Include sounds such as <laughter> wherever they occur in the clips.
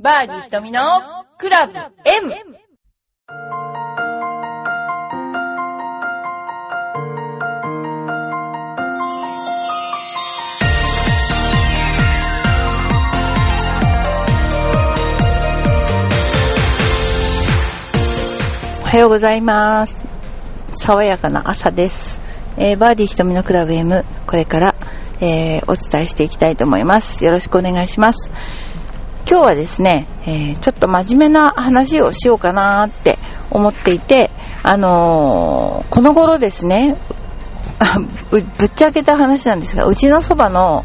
バーディー瞳のクラブ M! おはようございます。爽やかな朝です。えーバーディー瞳のクラブ M、これから、えーお伝えしていきたいと思います。よろしくお願いします。今日はですね、えーちょっと真面目な話をしようかなって思っていて、あのーこの頃ですね、<laughs> ぶっちゃけた話なんですが、うちのそばの、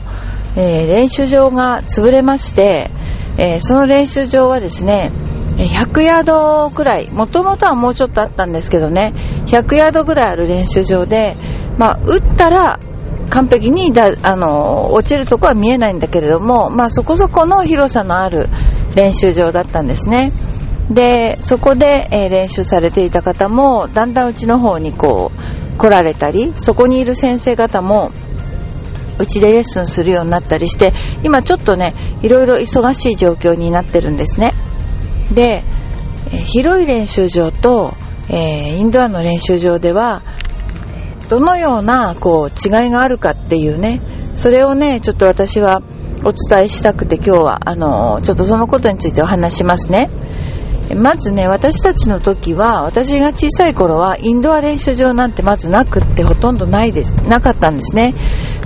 えー練習場が潰れまして、えーその練習場はですね、100ヤードくらい、もともとはもうちょっとあったんですけどね、100ヤードぐらいある練習場で、まあ、打ったら完璧にだ、あの落ちるとこは見えないんだけれども、まあ、そこそこの広さのある練習場だったんですね。で、そこで、えー練習されていた方も、だんだんうちの方にこう、来られたり、そこにいる先生方も、うちでレッスンするようになったりして、今ちょっとね、いろいろ忙しい状況になってるんですね。で、えー広い練習場と、えーインドアの練習場では、どのようなこう違いがあるかっていうね、それをね、ちょっと私はお伝えしたくて今日は、あのちょっとそのことについてお話しますね。まずね、私たちの時は、私が小さい頃は、インドア練習場なんてまずなくってほとんどないです、なかったんですね。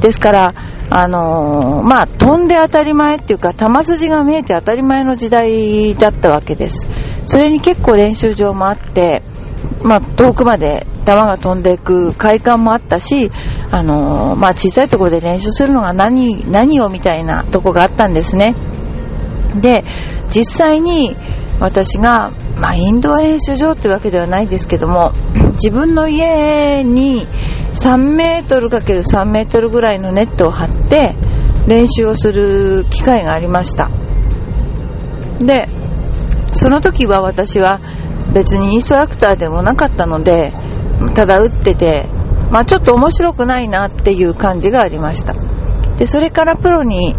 ですから、あのまあ、飛んで当たり前っていうか、球筋が見えて当たり前の時代だったわけです。それに結構練習場もあって、まあ、遠くまで球が飛んでいく快感もあったし、あのまあ、小さいところで練習するのが何、何をみたいなとこがあったんですね。で、実際に私が、まあ、インドア練習場ってわけではないですけども、自分の家に3メートル ×3 メートルぐらいのネットを張って練習をする機会がありました。で、その時は私は別にインストラクターでもなかったので、ただ打ってて、まあちょっと面白くないなっていう感じがありました。で、それからプロに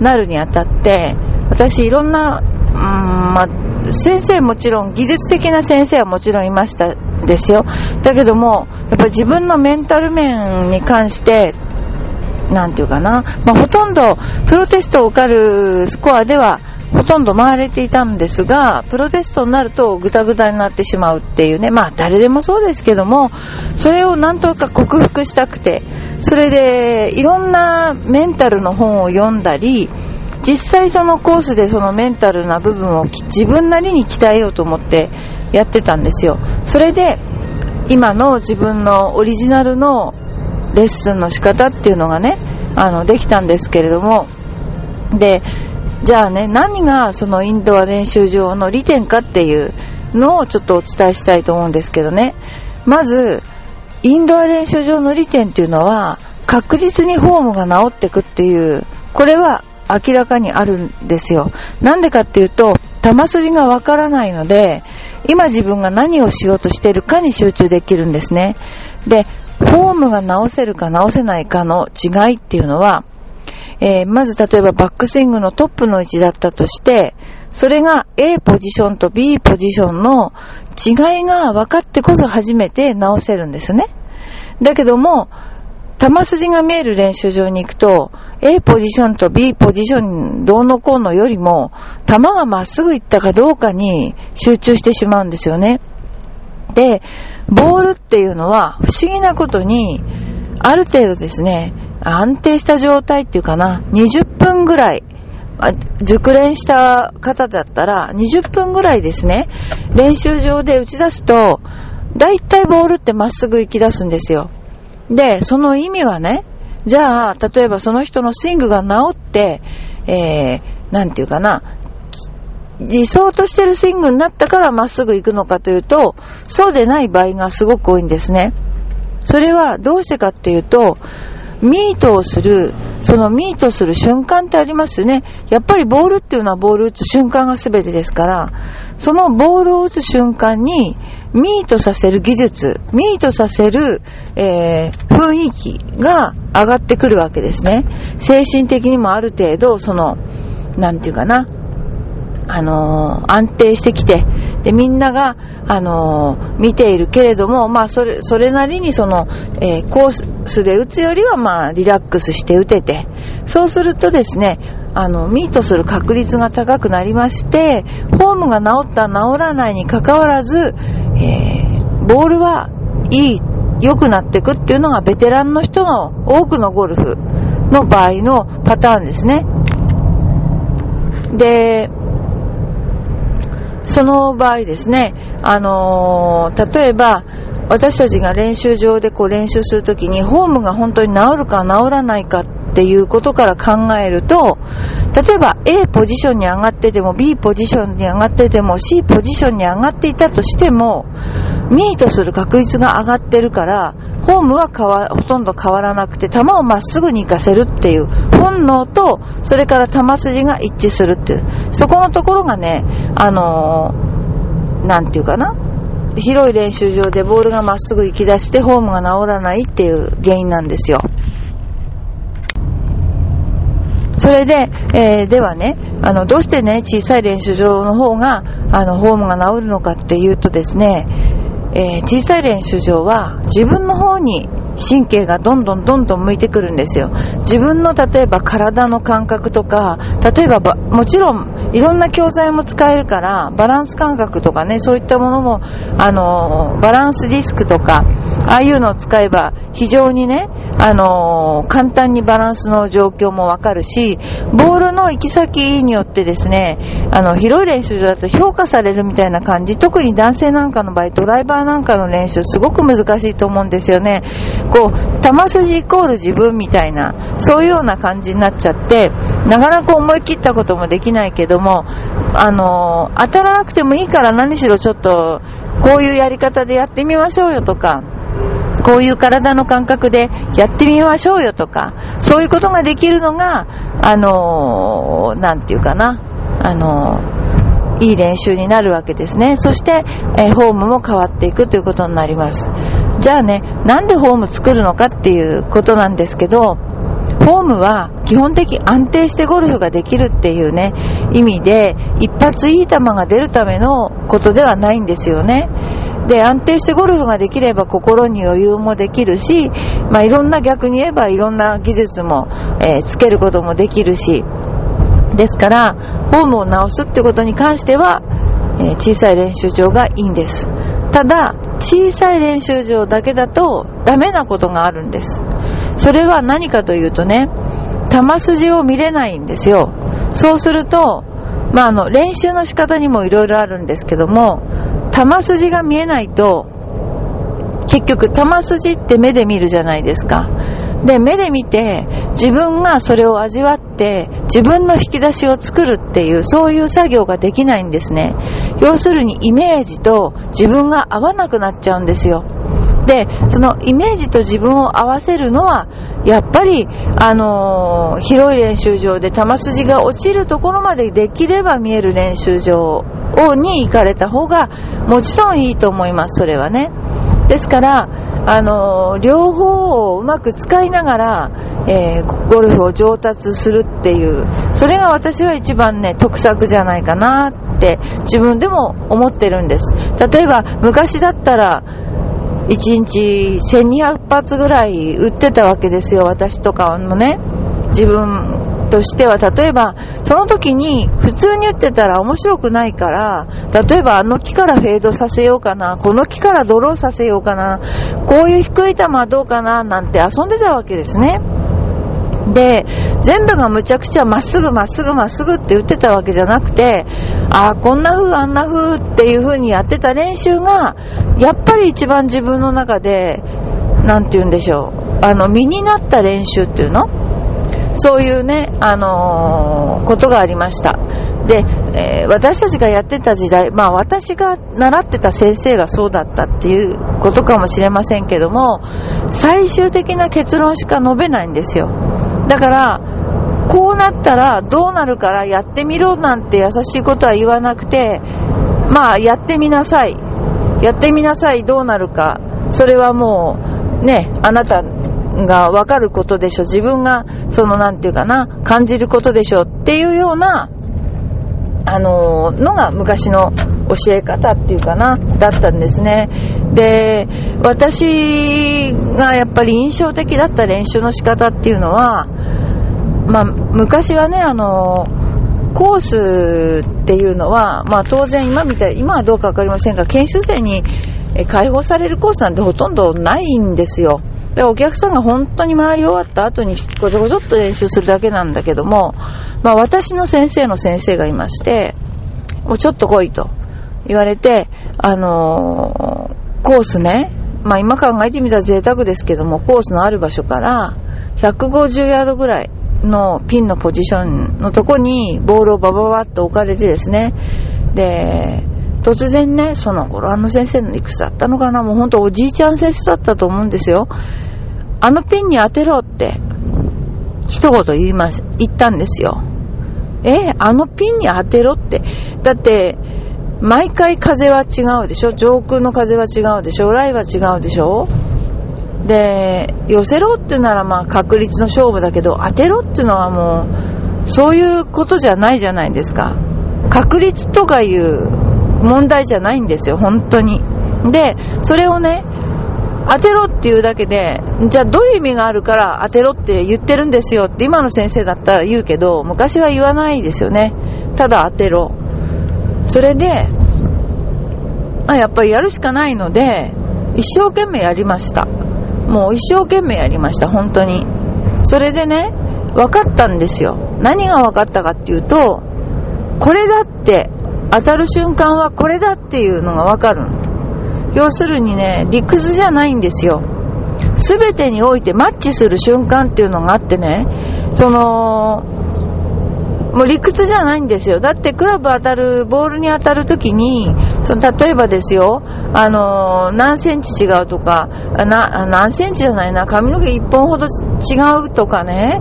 なるにあたって、私いろんな、うんまあ、先生もちろん、技術的な先生はもちろんいましたですよ。だけども、やっぱり自分のメンタル面に関して、なんていうかな、まあ、ほとんどプロテストを受かるスコアではほとんど回れていたんですが、プロテストになるとぐたぐたになってしまうっていうね、まあ誰でもそうですけども、それをなんとか克服したくて、それでいろんなメンタルの本を読んだり、実際そのコースでそのメンタルな部分を自分なりに鍛えようと思ってやってたんですよ。それで今の自分のオリジナルのレッスンの仕方っていうのがね、あの、できたんですけれども、で、じゃあね、何がそのインドア練習場の利点かっていうのをちょっとお伝えしたいと思うんですけどね。まず、インドア練習場の利点っていうのは、確実にフォームが治ってくっていう、これは明らかにあるんですよ。なんでかっていうと、球筋がわからないので、今自分が何をしようとしているかに集中できるんですね。で、フォームが直せるか直せないかの違いっていうのは、えーまず例えばバックスイングのトップの位置だったとして、それが A ポジションと B ポジションの違いが分かってこそ初めて直せるんですね。だけども、球筋が見える練習場に行くと、A ポジションと B ポジションどうのこうのよりも、球がまっすぐ行ったかどうかに集中してしまうんですよね。で、ボールっていうのは不思議なことに、ある程度ですね、安定した状態っていうかな、20分ぐらい、熟練した方だったら、20分ぐらいですね、練習場で打ち出すと、だいたいボールってまっすぐ行き出すんですよ。で、その意味はね、じゃあ、例えばその人のスイングが治って、えー、なんていうかな、理想としてるスイングになったからまっすぐ行くのかというと、そうでない場合がすごく多いんですね。それはどうしてかっていうと、ミートをする、そのミートする瞬間ってありますよね。やっぱりボールっていうのはボール打つ瞬間が全てですから、そのボールを打つ瞬間に、ミートさせる技術、ミートさせる、えー雰囲気が上がってくるわけですね。精神的にもある程度、その、なんていうかな、あのー、安定してきて、で、みんなが、あのー、見ているけれども、まあ、それ、それなりにその、えー、コースで打つよりは、まあ、リラックスして打てて、そうするとですね、あの、ミートする確率が高くなりまして、フォームが治った治らないにかかわらず、えー、ボールはいい、良くなっていくっていうのがベテランの人の多くのゴルフの場合のパターンですね。で、その場合ですね、あのー、例えば、私たちが練習場でこう練習するときに、フォームが本当に治るか治らないかっていうことから考えると、例えば A ポジションに上がってても B ポジションに上がってても C ポジションに上がっていたとしても、ミートする確率が上がってるから、フォームは変わほとんど変わらなくて、球をまっすぐに行かせるっていう本能と、それから球筋が一致するっていう、そこのところがね、あのー、なんていうかな、広い練習場でボールがまっすぐ行き出してフォームが治らないっていう原因なんですよ。それで、えー、ではね、あの、どうしてね、小さい練習場の方が、あの、フォームが治るのかっていうとですね、えー、小さい練習場は自分の方に神経がどんどんどんどん向いてくるんですよ。自分の例えば体の感覚とか、例えばもちろんいろんな教材も使えるから、バランス感覚とかね、そういったものも、あの、バランスディスクとか、ああいうのを使えば非常にね、あの簡単にバランスの状況もわかるし、ボールの行き先によってですね、あの、広い練習場だと評価されるみたいな感じ、特に男性なんかの場合、ドライバーなんかの練習すごく難しいと思うんですよね。こう、球筋イコール自分みたいな、そういうような感じになっちゃって、なかなか思い切ったこともできないけども、あの、当たらなくてもいいから何しろちょっと、こういうやり方でやってみましょうよとか、こういう体の感覚でやってみましょうよとか、そういうことができるのが、あのなんていうかな、あのいい練習になるわけですね。そして、えー、フォームも変わっていくということになります。じゃあね、なんでフォーム作るのかっていうことなんですけど、フォームは基本的安定してゴルフができるっていうね、意味で、一発いい球が出るためのことではないんですよね。で、安定してゴルフができれば心に余裕もできるし、まあいろんな逆に言えばいろんな技術も、えー、つけることもできるし、ですから、フォームを直すってことに関しては、えー、小さい練習場がいいんです。ただ、小さい練習場だけだとダメなことがあるんです。それは何かというとね、球筋を見れないんですよ。そうすると、まあ、あの、練習の仕方にもいろいろあるんですけども、球筋が見えないと、結局球筋って目で見るじゃないですか。で、目で見て、自分がそれを味わって、自分の引き出しを作るっていう、そういう作業ができないんですね。要するにイメージと自分が合わなくなっちゃうんですよ。で、そのイメージと自分を合わせるのは、やっぱり、あのー、広い練習場で球筋が落ちるところまでできれば見える練習場に行かれた方が、もちろんいいと思います、それはね。ですから、あの、両方をうまく使いながら、えー、ゴルフを上達するっていう、それが私は一番ね、得策じゃないかなって自分でも思ってるんです。例えば、昔だったら、1日1200発ぐらい打ってたわけですよ、私とかもね。自分としては、例えば、その時に普通に打ってたら面白くないから、例えばあの木からフェードさせようかな、この木からドローさせようかな、こういう低い球はどうかな、なんて遊んでたわけですね。で、全部がむちゃくちゃまっすぐまっすぐまっすぐって打ってたわけじゃなくて、ああ、こんな風あんな風っていう風にやってた練習が、やっぱり一番自分の中で、なんて言うんでしょう、あの、身になった練習っていうの？そういうね、あのー、ことがありました。で、えー、私たちがやってた時代、まあ私が習ってた先生がそうだったっていうことかもしれませんけども、最終的な結論しか述べないんですよ。だから、こうなったらどうなるからやってみろなんて優しいことは言わなくて、まあやってみなさい。やってみなさい、どうなるか。それはもう、ね、あなたがわかることでしょ。自分が、そのなんていうかな、感じることでしょうっていうようなあののが昔の教え方っていうかな、だったんですね。で、私がやっぱり印象的だった練習の仕方っていうのは、まあ、昔はね、あの、コースっていうのは、まあ当然今みたい、今はどうかわかりませんが、研修生に解放されるコースなんてほとんどないんですよ。で、お客さんが本当に回り終わった後にごちょごちょっと練習するだけなんだけども、まあ私の先生の先生がいまして、もうちょっと来いと言われて、あのー、コースね、まあ今考えてみたら贅沢ですけども、コースのある場所から150ヤードぐらいのピンのポジションのとこにボールをバババッと置かれてですね、で、突然ね、その頃あの先生のいくつだったのかなもうほんとおじいちゃん先生だったと思うんですよ。あのピンに当てろって、一言言います、言ったんですよ。えあのピンに当てろって。だって、毎回風は違うでしょ上空の風は違うでしょライは違うでしょで、寄せろってならまあ確率の勝負だけど、当てろってのはもう、そういうことじゃないじゃないですか。確率とかいう問題じゃないんですよ、本当に。で、それをね、当てろっていうだけで、じゃあどういう意味があるから当てろって言ってるんですよって今の先生だったら言うけど、昔は言わないですよね。ただ当てろ。それで、あ、やっぱりやるしかないので、一生懸命やりました。もう一生懸命やりました、本当に。それでね、分かったんですよ。何が分かったかっていうと、これだって、当たる瞬間はこれだっていうのが分かる要するにね、理屈じゃないんですよ。すべてにおいてマッチする瞬間っていうのがあってね、その、もう理屈じゃないんですよ。だってクラブ当たる、ボールに当たるときに、その例えばですよ、あの、何センチ違うとか、な、何センチじゃないな、髪の毛1本ほど違うとかね、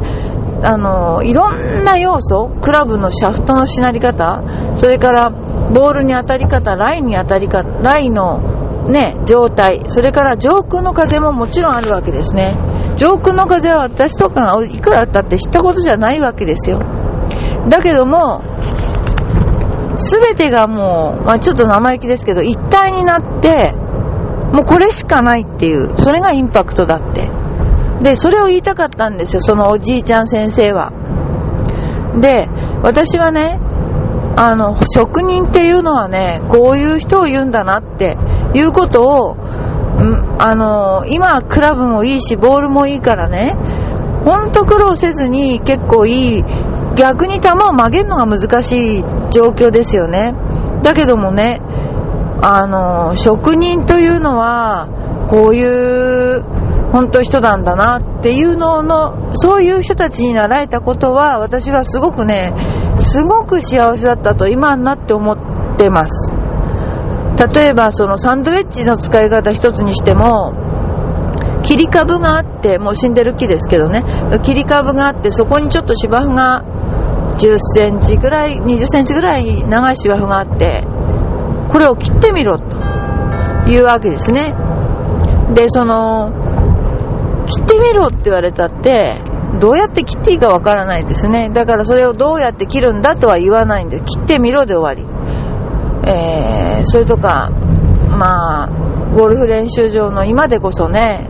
あの、いろんな要素、クラブのシャフトのしなり方、それからボールに当たり方、ラインに当たり方、ラインのね、状態、それから上空の風ももちろんあるわけですね。上空の風は私とかがいくらあったって知ったことじゃないわけですよ。だけども、すべてがもう、まあ、ちょっと生意気ですけど、一体になって、もうこれしかないっていう、それがインパクトだって。で、それを言いたかったんですよ、そのおじいちゃん先生は。で、私はね、あの、職人っていうのはね、こういう人を言うんだなっていうことを、あの、今、クラブもいいし、ボールもいいからね、ほんと苦労せずに結構いい逆に球を曲げるのが難しい状況ですよね。だけどもね、あの、職人というのは、こういう、本当人なんだなっていうのの、そういう人たちになられたことは、私はすごくね、すごく幸せだったと今になって思ってます。例えば、そのサンドウェッジの使い方一つにしても、切り株があって、もう死んでる木ですけどね、切り株があって、そこにちょっと芝生が10センチぐらい、20センチぐらい長い芝生があって、これを切ってみろというわけですね。で、その、切ってみろって言われたって、どうやって切っていいかわからないですね。だからそれをどうやって切るんだとは言わないんで、切ってみろで終わり。えー、それとか、まあ、ゴルフ練習場の今でこそね、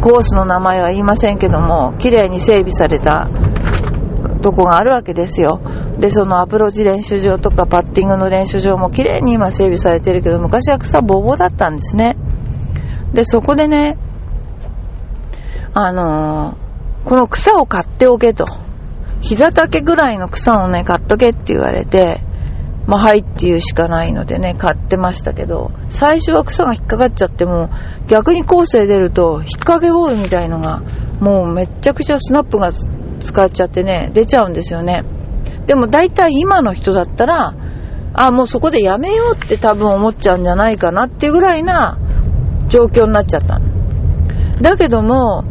コースの名前は言いませんけども、綺麗に整備されたとこがあるわけですよ。で、そのアプローチ練習場とかパッティングの練習場も綺麗に今整備されてるけど、昔は草ぼうぼうだったんですね。で、そこでね、あの、この草を買っておけと。膝丈ぐらいの草をね、買っとけって言われて、まあ、はいって言うしかないのでね、買ってましたけど、最初は草が引っかかっちゃっても、逆にコースへ出ると、引っ掛けボールみたいのが、もうめちゃくちゃスナップが使っちゃってね、出ちゃうんですよね。でも大体今の人だったら、あ、もうそこでやめようって多分思っちゃうんじゃないかなっていうぐらいな状況になっちゃっただけども、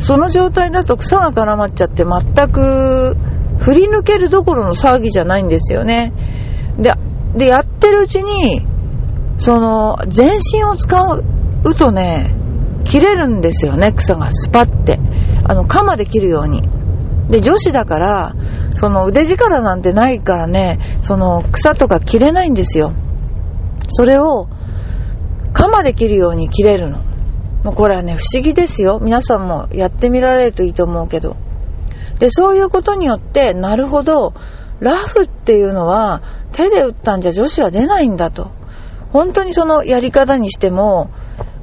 その状態だと草が絡まっちゃって全く振り抜けるどころの騒ぎじゃないんですよね。で、で、やってるうちに、その、全身を使うとね、切れるんですよね、草がスパって。あの、鎌で切るように。で、女子だから、その腕力なんてないからね、その草とか切れないんですよ。それを、鎌で切るように切れるの。もうこれはね、不思議ですよ。皆さんもやってみられるといいと思うけど。で、そういうことによって、なるほど、ラフっていうのは、手で打ったんじゃ女子は出ないんだと。本当にそのやり方にしても、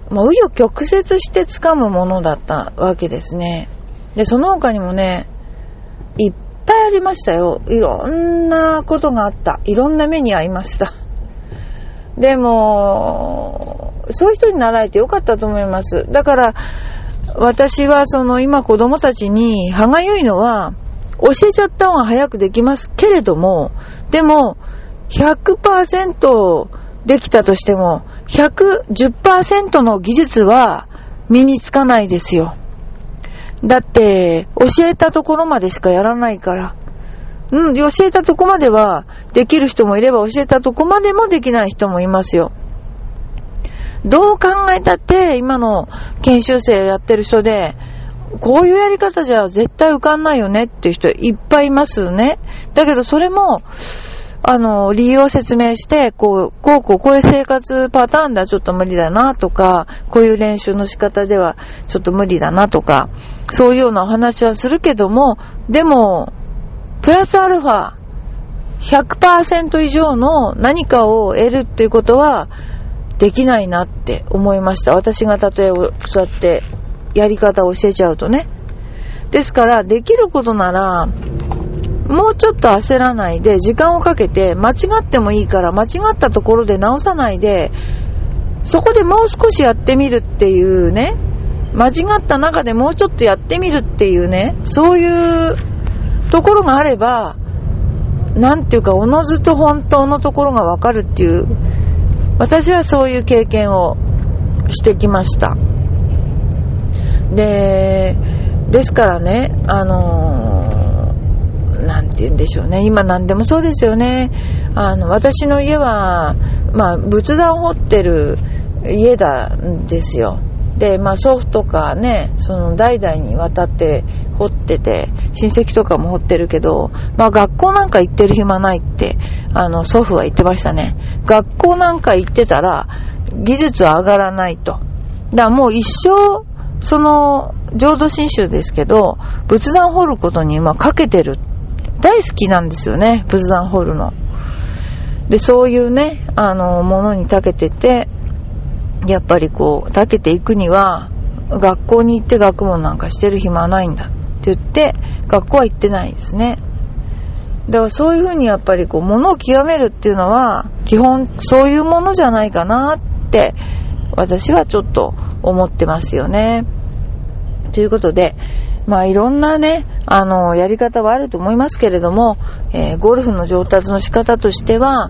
もう紆余曲折して掴むものだったわけですね。で、その他にもね、いっぱいありましたよ。いろんなことがあった。いろんな目に遭いました。でも、そういう人に習えてよかったと思います。だから、私はその今子供たちに歯がゆいのは、教えちゃった方が早くできますけれども、でも、100%できたとしても、110%の技術は身につかないですよ。だって、教えたところまでしかやらないから。うん、教えたとこまではできる人もいれば教えたとこまでもできない人もいますよ。どう考えたって今の研修生やってる人で、こういうやり方じゃ絶対受かんないよねっていう人いっぱいいますよね。だけどそれも、あの、理由を説明して、こう、こうこう、こういう生活パターンではちょっと無理だなとか、こういう練習の仕方ではちょっと無理だなとか、そういうようなお話はするけども、でも、プラスアルファ、100%以上の何かを得るっていうことは、できないなって思いました。私が例えばそうやってやり方を教えちゃうとね。ですから、できることなら、もうちょっと焦らないで、時間をかけて、間違ってもいいから、間違ったところで直さないで、そこでもう少しやってみるっていうね、間違った中でもうちょっとやってみるっていうね、そういうところがあれば、なんていうか、おのずと本当のところがわかるっていう、私はそういう経験をしてきました。で、ですからね、あのー、なんて言うんでしょうね。今何でもそうですよね。あの、私の家は、まあ、仏壇を掘ってる家なんですよ。で、まあ、祖父とかね、その代々にわたって掘ってて、親戚とかも掘ってるけど、まあ、学校なんか行ってる暇ないって、あの、祖父は言ってましたね。学校なんか行ってたら、技術は上がらないと。だからもう一生、その、浄土真宗ですけど、仏壇掘ることに、まあ、かけてる。大好きなんですよね、仏壇掘るの。で、そういうね、あの、ものに長けてて、やっぱりこう、長けていくには、学校に行って学問なんかしてる暇はないんだって言って、学校は行ってないですね。だからそういうふうにやっぱりこう、物を極めるっていうのは、基本そういうものじゃないかなって、私はちょっと思ってますよね。ということで、まあいろんなね、あの、やり方はあると思いますけれども、えー、ゴルフの上達の仕方としては、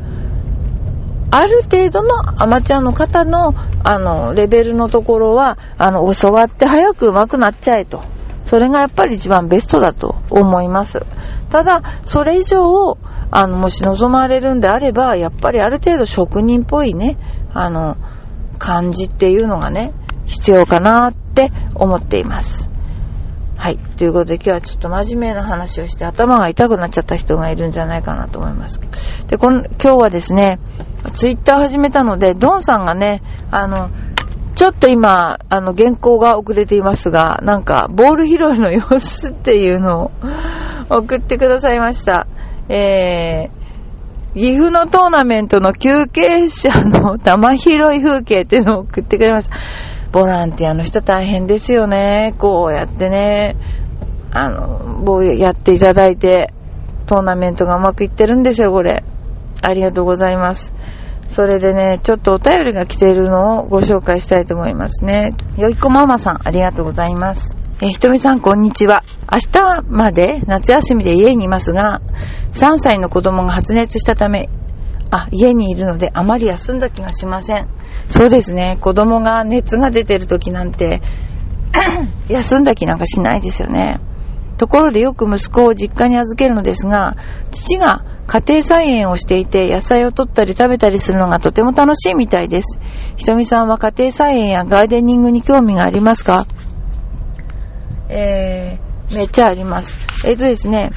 ある程度のアマチュアの方の、あの、レベルのところは、あの、教わって早く上手くなっちゃえと。それがやっぱり一番ベストだと思います。ただ、それ以上を、あの、もし望まれるんであれば、やっぱりある程度職人っぽいね、あの、感じっていうのがね、必要かなって思っています。はい。ということで今日はちょっと真面目な話をして頭が痛くなっちゃった人がいるんじゃないかなと思います。で、この、今日はですね、ツイッター始めたので、ドンさんがね、あの、ちょっと今、あの、原稿が遅れていますが、なんか、ボール拾いの様子っていうのを <laughs> 送ってくださいました。えー、岐阜のトーナメントの休憩者の玉拾い風景っていうのを送ってくれました。ボランティアの人大変ですよね。こうやってね、あの、やっていただいて、トーナメントがうまくいってるんですよ、これ。ありがとうございます。それでね、ちょっとお便りが来ているのをご紹介したいと思いますね。よいこママさん、ありがとうございます。えひとみさん、こんにちは。明日まで夏休みで家にいますが、3歳の子供が発熱したため、あ、家にいるのであまり休んだ気がしません。そうですね。子供が熱が出てる時なんて <coughs> 休んだ気なんかしないですよね。ところでよく息子を実家に預けるのですが、父が家庭菜園をしていて野菜を取ったり食べたりするのがとても楽しいみたいです。ひとみさんは家庭菜園やガーデニングに興味がありますか？えー、めっちゃあります。えっ、ー、とですね、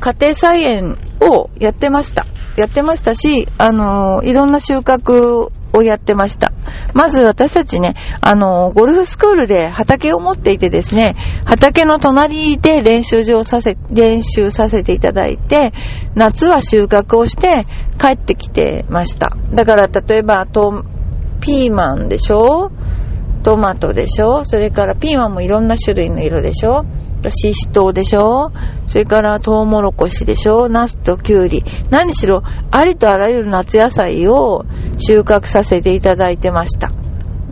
家庭菜園をやってました。やってましたし、あの、いろんな収穫をやってました。まず私たちね、あの、ゴルフスクールで畑を持っていてですね、畑の隣で練習場をさせ、練習させていただいて、夏は収穫をして帰ってきてました。だから例えば、と、ピーマンでしょ？トマトでしょ？それからピーマンもいろんな種類の色でしょ？シシトウでしょ？それからトウモロコシでしょ？ナスとキュウリ。何しろ、ありとあらゆる夏野菜を収穫させていただいてました。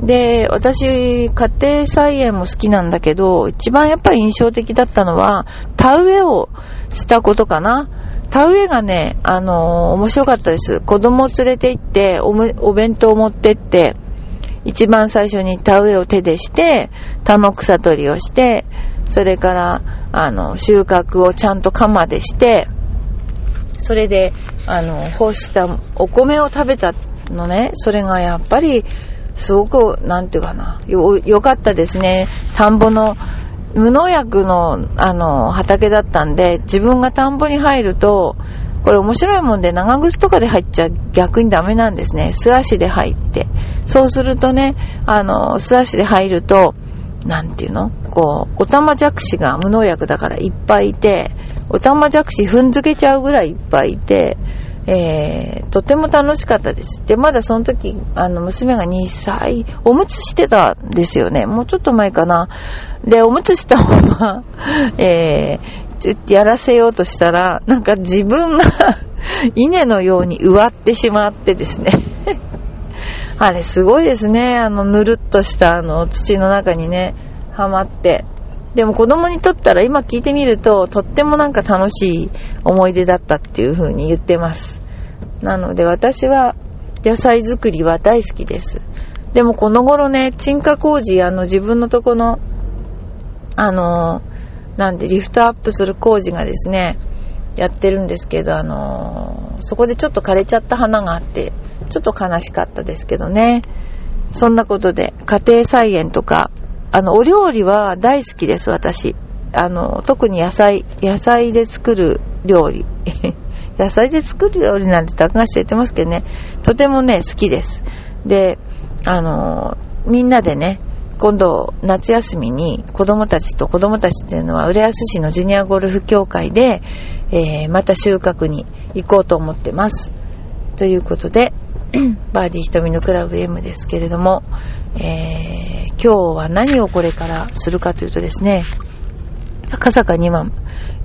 で、私、家庭菜園も好きなんだけど、一番やっぱり印象的だったのは、田植えをしたことかな。田植えがね、あのー面白かったです。子供を連れて行って、おお弁当を持ってって、一番最初に田植えを手でして、田の草取りをして、それから、あの、収穫をちゃんと鎌でして、それで、あの、干したお米を食べたのね、それがやっぱり、すごく、なんていうかな、よ、良かったですね。田んぼの、無農薬の、あの、畑だったんで、自分が田んぼに入ると、これ面白いもんで長靴とかで入っちゃ逆にダメなんですね。素足で入って。そうするとね、あの、素足で入ると、なんていうの？こう、オタマジャクシが無農薬だからいっぱいいて、オタマジャクシ踏んづけちゃうぐらいいっぱいいて、えー、とても楽しかったです。で、まだその時、あの、娘が2歳、おむつしてたんですよね。もうちょっと前かな。で、おむつしたまま、<laughs> えー、ちょっとやらせようとしたら、なんか自分が <laughs> 稲のように植わってしまってですね。<laughs> あれすごいですね。あの、ぬるっとしたあの土の中にね、はまって。でも子供にとったら今聞いてみると、とってもなんか楽しい思い出だったっていう風に言ってます。なので私は野菜作りは大好きです。でもこの頃ね、沈下工事、あの自分のとこの、あの、なんでリフトアップする工事がですね、やってるんですけど、あのそこでちょっと枯れちゃった花があって、ちょっと悲しかったですけどね。そんなことで、家庭菜園とか、あの、お料理は大好きです、私。あの、特に野菜、野菜で作る料理。<laughs> 野菜で作る料理なんて高橋言ってますけどね、とてもね、好きです。で、あの、みんなでね、今度、夏休みに子供たちと子供たちっていうのは、浦安市のジュニアゴルフ協会で、えーまた収穫に行こうと思ってます。ということで、<clears throat> バーディー瞳のクラブ M ですけれども、えー今日は何をこれからするかというとですね、赤坂に今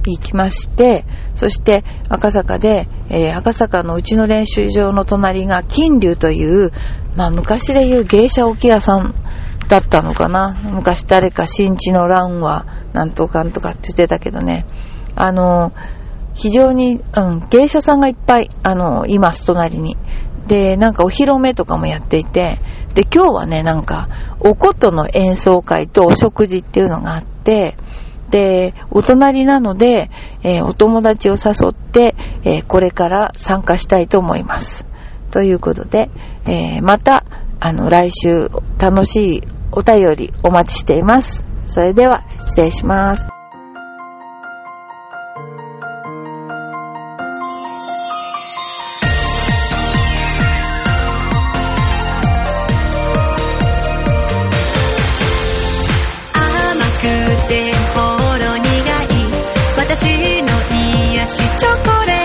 行きまして、そして赤坂で、えー赤坂のうちの練習場の隣が金龍という、まあ昔でいう芸者置屋さんだったのかな。昔誰か新地の蘭はなんとかんとかって言ってたけどね。あの、非常に、うん、芸者さんがいっぱい、あの、います、隣に。で、なんかお披露目とかもやっていて、で、今日はね、なんか、お琴の演奏会とお食事っていうのがあって、で、お隣なので、えーお友達を誘って、えーこれから参加したいと思います。ということで、えーまた、あの、来週、楽しいお便りお待ちしています。それでは、失礼します。私の癒しチョコレート